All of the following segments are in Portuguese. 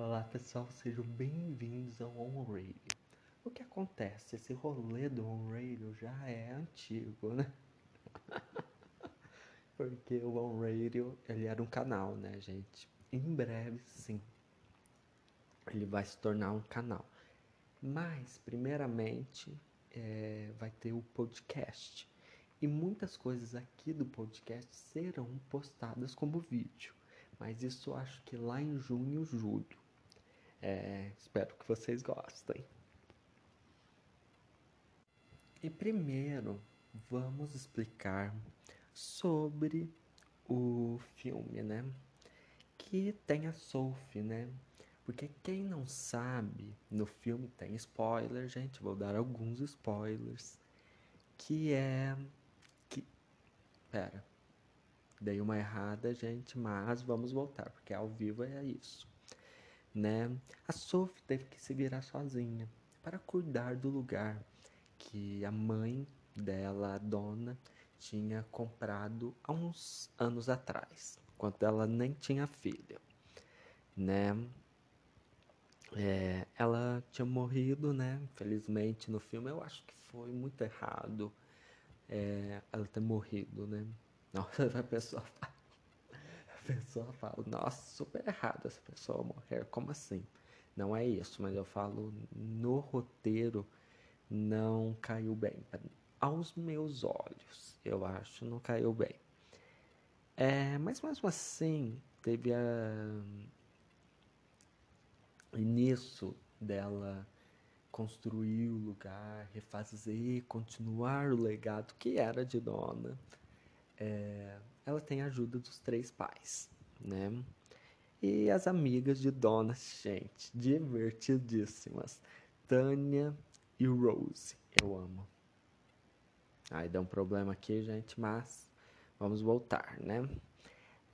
Olá pessoal, sejam bem-vindos ao On Radio. O que acontece? Esse rolê do On Radio já é antigo, né? Porque o On Radio, ele era um canal, né, gente? Em breve, sim, ele vai se tornar um canal. Mas, primeiramente, é, vai ter o podcast. E muitas coisas aqui do podcast serão postadas como vídeo. Mas isso acho que lá em junho, julho. É, espero que vocês gostem. E primeiro, vamos explicar sobre o filme, né? Que tem a Sophie, né? Porque quem não sabe, no filme tem spoiler, gente, vou dar alguns spoilers. Que é. Que. Pera. Dei uma errada, gente, mas vamos voltar, porque ao vivo é isso. Né? A Sophie teve que se virar sozinha para cuidar do lugar que a mãe dela, a dona, tinha comprado há uns anos atrás, quando ela nem tinha filha, né? É, ela tinha morrido, né? Infelizmente no filme eu acho que foi muito errado é, ela ter morrido, né? Nossa, a pessoa fala, pessoa fala, nossa, super errado essa pessoa morrer, como assim? Não é isso, mas eu falo no roteiro não caiu bem aos meus olhos, eu acho, não caiu bem. É, mas mesmo assim, teve a. Nisso dela construir o lugar, refazer, continuar o legado que era de Dona, é, ela tem a ajuda dos três pais, né? E as amigas de Dona, gente, divertidíssimas. Tânia e Rose, eu amo. Aí deu um problema aqui, gente, mas vamos voltar, né?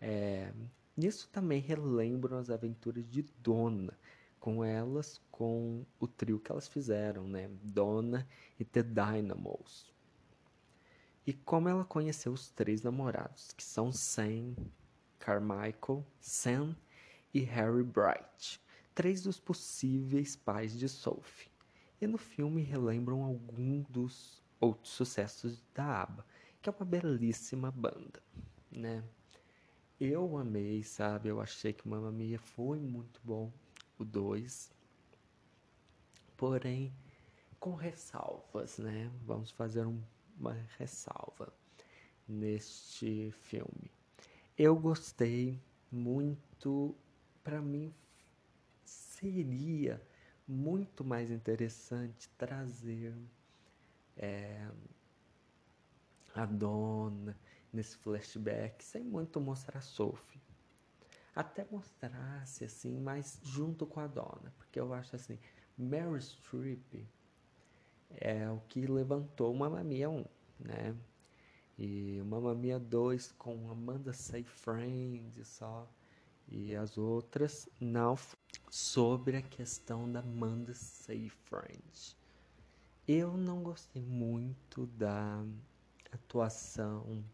É, nisso também relembram as aventuras de Dona, com elas, com o trio que elas fizeram, né? Dona e The Dynamos. E como ela conheceu os três namorados, que são Sam, Carmichael, Sam e Harry Bright, três dos possíveis pais de Sophie. E no filme relembram algum dos outros sucessos da ABBA, que é uma belíssima banda, né? Eu amei, sabe? Eu achei que Mamma Mia foi muito bom, o 2. Porém, com ressalvas, né? Vamos fazer um, uma ressalva neste filme. Eu gostei muito, para mim seria muito mais interessante trazer é, a dona nesse flashback, sem muito mostrar a Sophie. Até mostrasse assim, mas junto com a dona, porque eu acho assim, Mary Streep é o que levantou o Mamma Mia 1, né? E o Mamma Mia 2 com Amanda Seyfried só e as outras não sobre a questão da Amanda Seyfried. Eu não gostei muito da atuação.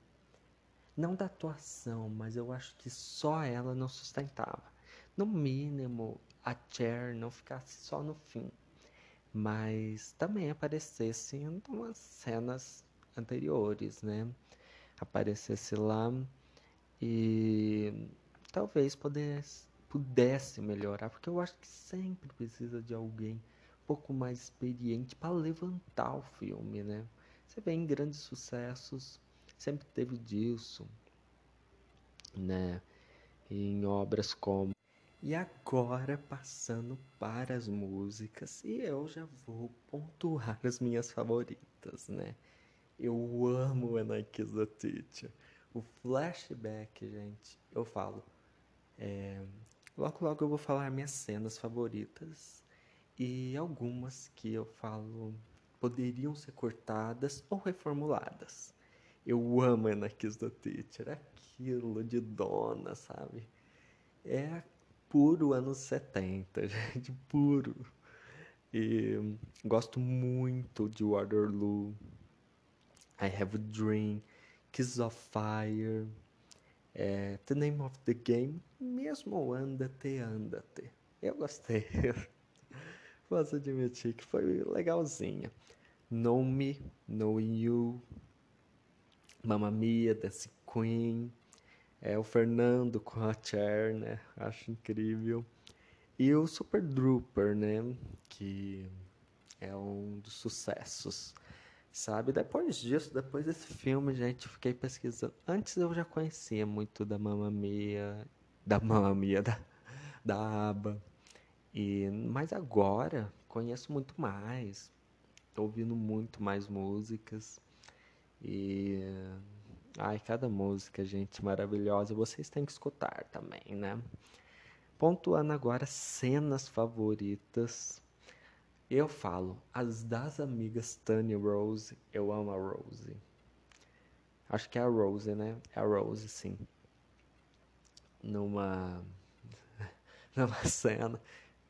Não da atuação, mas eu acho que só ela não sustentava. No mínimo, a Cher não ficasse só no fim, mas também aparecesse em umas cenas anteriores, né? Aparecesse lá e talvez pudesse, pudesse melhorar, porque eu acho que sempre precisa de alguém pouco mais experiente para levantar o filme, né? Você vê em grandes sucessos, sempre teve disso, né? Em obras como. E agora passando para as músicas, e eu já vou pontuar as minhas favoritas, né? Eu amo When the Teacher. O flashback, gente, eu falo. É... Logo, logo eu vou falar minhas cenas favoritas e algumas que eu falo poderiam ser cortadas ou reformuladas. Eu amo Kiss the Teacher, aquilo de dona, sabe? É puro anos 70, gente, puro. E gosto muito de Waterloo, I Have a Dream, Kiss of Fire, é, The Name of the Game, mesmo Anda-te, Anda-te Eu gostei. Posso admitir que foi legalzinha. Know Me, Knowing You, Mamma Mia, Dance Queen, é, o Fernando com a Cher, né? Acho incrível. E o Super Drooper, né? Que é um dos sucessos, sabe? Depois disso, depois desse filme, gente, eu fiquei pesquisando. Antes eu já conhecia muito da Mamma Mia, da Mamma Mia, da, da ABBA. E, mas agora conheço muito mais. Tô ouvindo muito mais músicas. E ai, cada música, gente, maravilhosa. Vocês têm que escutar também, né? Pontuando agora cenas favoritas. Eu falo, as das amigas Tanya Rose, eu amo a Rose. Acho que é a Rose, né? É a Rose, sim. Numa numa cena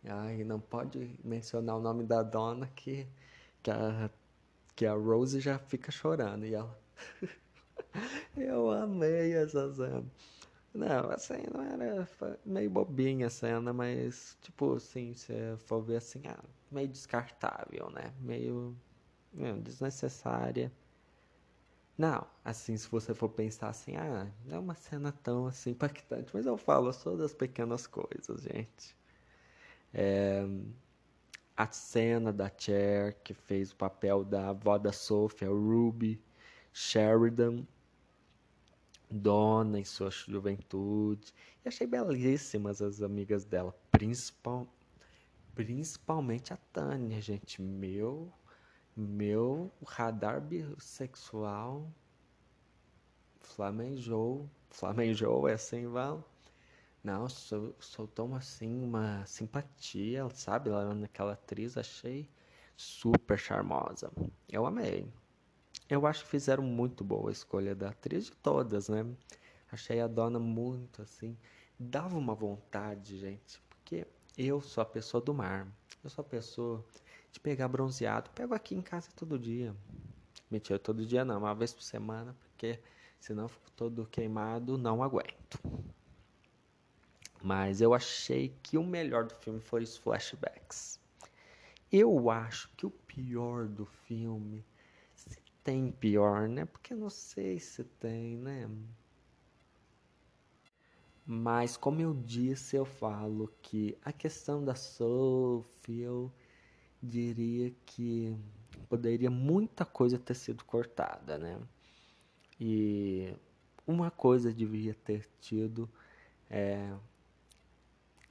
Ai, não pode mencionar o nome da dona que, que, a, que a Rose já fica chorando. E ela. Eu amei essa cena. Não, assim, não era meio bobinha a cena, mas, tipo, assim, se for ver assim, ah, meio descartável, né? Meio, meio desnecessária. Não, assim, se você for pensar assim, ah, não é uma cena tão assim impactante, mas eu falo, sou das pequenas coisas, gente. É, a cena da Cher, que fez o papel da avó da Sophie, Ruby Sheridan, dona em sua juventude. E achei belíssimas as amigas dela, principal, principalmente a Tânia, gente. Meu, meu radar bissexual flamejou. Flamejou, é assim, Val? Não, sou, soltou assim uma simpatia, sabe? Lá naquela atriz, achei super charmosa. Eu amei. Eu acho que fizeram muito boa a escolha da atriz de todas, né? Achei a dona muito assim. Dava uma vontade, gente, porque eu sou a pessoa do mar. Eu sou a pessoa de pegar bronzeado. Pego aqui em casa todo dia. Mentira, todo dia não, uma vez por semana, porque senão eu fico todo queimado, não aguento. Mas eu achei que o melhor do filme foi os flashbacks. Eu acho que o pior do filme, tem pior, né? Porque não sei se tem, né? Mas como eu disse, eu falo que a questão da Sophie, eu diria que poderia muita coisa ter sido cortada, né? E uma coisa devia ter tido é,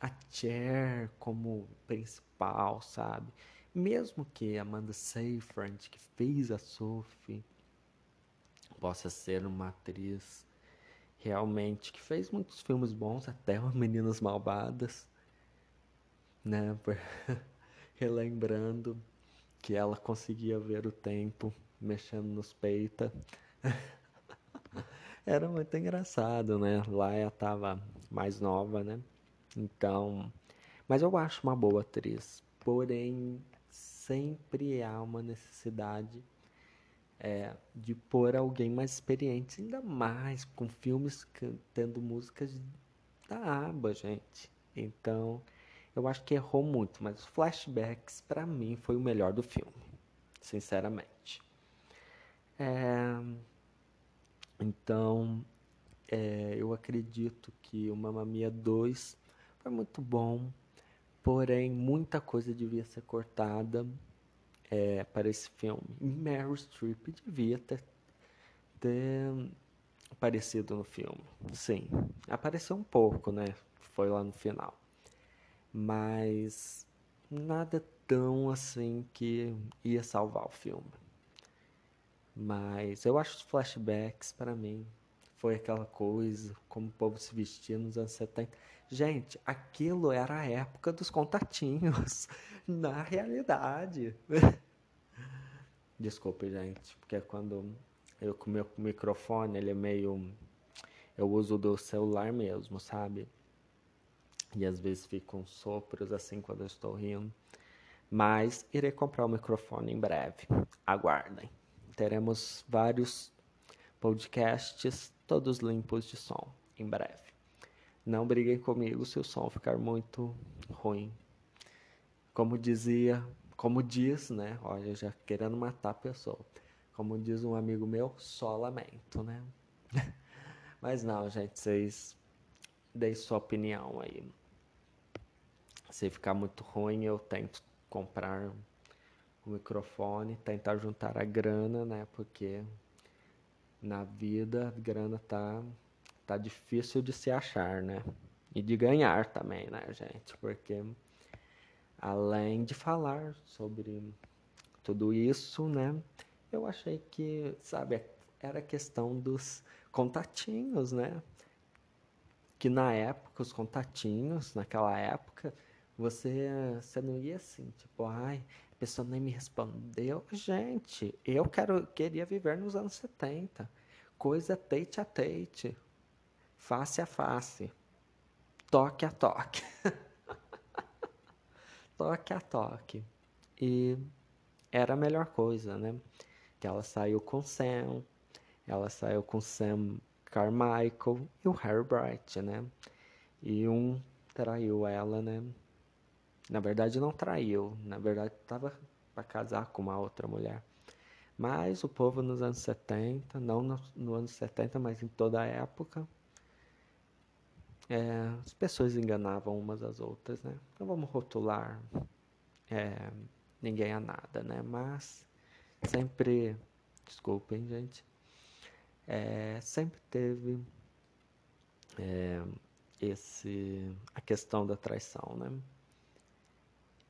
a Cher como principal, sabe? Mesmo que Amanda Seyfried, que fez a Sophie, possa ser uma atriz realmente que fez muitos filmes bons, até as Meninas Malvadas, né? Relembrando que ela conseguia ver o tempo mexendo nos peitos. Era muito engraçado, né? Lá ela tava mais nova, né? Então, mas eu acho uma boa atriz. Porém, sempre há uma necessidade é, de pôr alguém mais experiente, ainda mais com filmes tendo músicas da aba, gente. Então, eu acho que errou muito, mas os flashbacks para mim foi o melhor do filme, sinceramente. É, então, é, eu acredito que o Mamma Mia 2 foi muito bom, porém muita coisa devia ser cortada é, para esse filme. Meryl Streep devia ter, ter aparecido no filme. Sim, apareceu um pouco, né? Foi lá no final. Mas nada tão assim que ia salvar o filme. Mas eu acho os flashbacks, para mim, foi aquela coisa, como o povo se vestia nos anos 70. Gente, aquilo era a época dos contatinhos, na realidade. Desculpe, gente, porque quando eu com meu microfone, ele é meio. Eu uso do celular mesmo, sabe? E às vezes ficam sopros assim quando eu estou rindo. Mas irei comprar o microfone em breve. Aguardem. Teremos vários podcasts, todos limpos de som, em breve. Não briguem comigo se o som ficar muito ruim. Como dizia, como diz, né? Olha, já querendo matar a pessoa. Como diz um amigo meu, só lamento, né? Mas não, gente, vocês deem sua opinião aí. Se ficar muito ruim, eu tento comprar o microfone, tentar juntar a grana, né? Porque na vida a grana tá tá difícil de se achar, né? E de ganhar também, né, gente? Porque além de falar sobre tudo isso, né? Eu achei que, sabe, era questão dos contatinhos, né? Que na época, os contatinhos, naquela época, você, você não ia assim, tipo, ai, a pessoa nem me respondeu. Gente, eu quero, queria viver nos anos 70. Coisa tate a tate face a face, toque a toque. toque a toque. E era a melhor coisa, né? Que ela saiu com Sam, ela saiu com Sam Carmichael e o Harry Bright, né? E um traiu ela, né? Na verdade não traiu, na verdade estava para casar com uma outra mulher. Mas o povo nos anos 70, não no, no anos 70, mas em toda a época, é, as pessoas enganavam umas às outras, né? Não vamos rotular é, ninguém a nada, né? Mas sempre, desculpem, gente, é, sempre teve é, esse a questão da traição, né?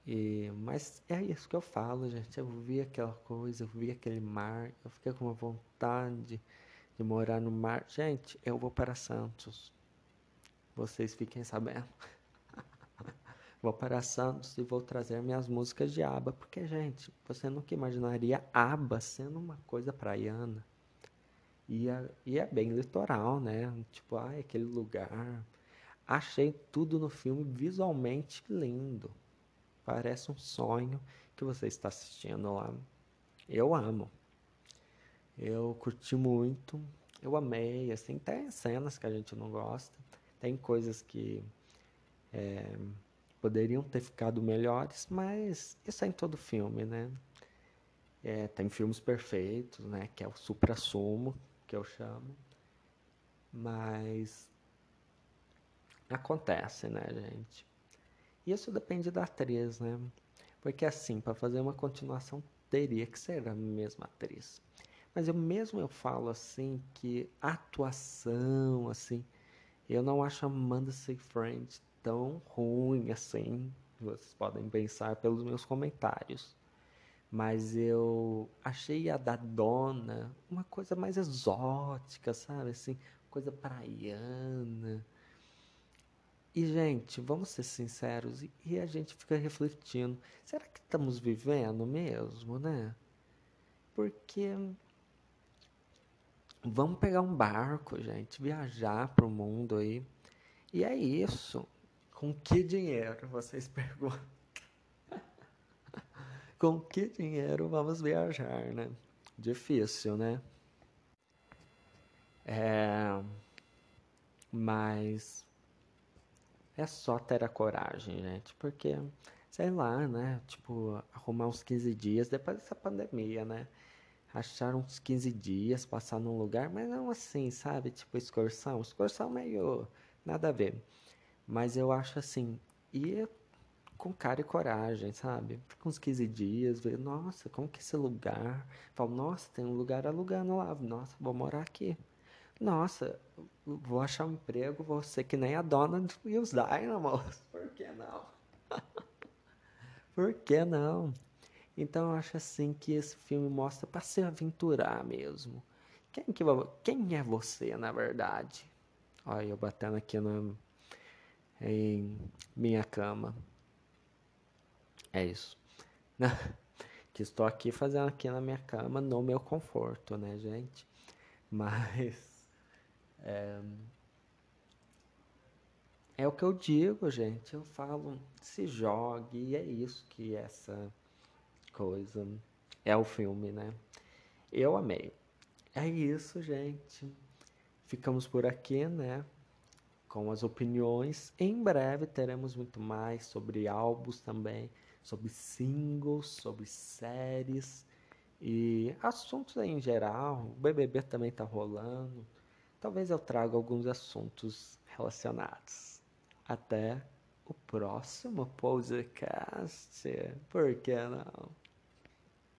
E, mas é isso que eu falo, gente. Eu vi aquela coisa, eu vi aquele mar, eu fiquei com uma vontade de morar no mar. Gente, eu vou para Santos vocês fiquem sabendo. vou para Santos e vou trazer minhas músicas de aba, porque, gente, você nunca imaginaria aba sendo uma coisa praiana. E é, e é bem litoral, né? Tipo, ai, aquele lugar. Achei tudo no filme visualmente lindo. Parece um sonho que você está assistindo lá. Eu amo. Eu curti muito. Eu amei, assim, tem cenas que a gente não gosta. Tem coisas que é, poderiam ter ficado melhores, mas isso é em todo filme, né? É, tem filmes perfeitos, né? Que é o supra-sumo, que eu chamo. Mas acontece, né, gente? Isso depende da atriz, né? Porque assim, para fazer uma continuação teria que ser a mesma atriz. Mas eu mesmo eu falo assim que atuação, assim, eu não acho Amanda Seyfried tão ruim assim. Vocês podem pensar pelos meus comentários. Mas eu achei a da Dona uma coisa mais exótica, sabe? Assim, coisa praiana. E, gente, vamos ser sinceros, e a gente fica refletindo: será que estamos vivendo mesmo, né? Porque Vamos pegar um barco, gente, viajar para o mundo aí. E é isso. Com que dinheiro? Vocês perguntam. Com que dinheiro vamos viajar, né? Difícil, né? É... Mas é só ter a coragem, gente, porque sei lá, né? Tipo, arrumar uns 15 dias depois dessa pandemia, né? Achar uns 15 dias, passar num lugar, mas não assim, sabe? Tipo excursão. Excursão meio nada a ver. Mas eu acho assim, ir com cara e coragem, sabe? Fica uns 15 dias, ver, nossa, como que é esse lugar? Falo, nossa, tem um lugar alugando lá. Nossa, vou morar aqui. Nossa, vou achar um emprego, vou ser que nem a dona e os Dynamos. Por que não? Por que não? Então eu acho assim que esse filme mostra para se aventurar mesmo. Quem, que, quem é você, na verdade? Olha, eu batendo aqui no, em minha cama. É isso. que estou aqui fazendo aqui na minha cama, no meu conforto, né, gente? Mas. É, é o que eu digo, gente. Eu falo, se jogue, e é isso que essa coisa. É o filme, né? Eu amei. É isso, gente. Ficamos por aqui, né? com as opiniões. Em breve teremos muito mais sobre álbuns também, sobre singles, sobre séries e assuntos em geral. O BBB também tá rolando. Talvez eu traga alguns assuntos relacionados. Até o próximo podcast. Por que não?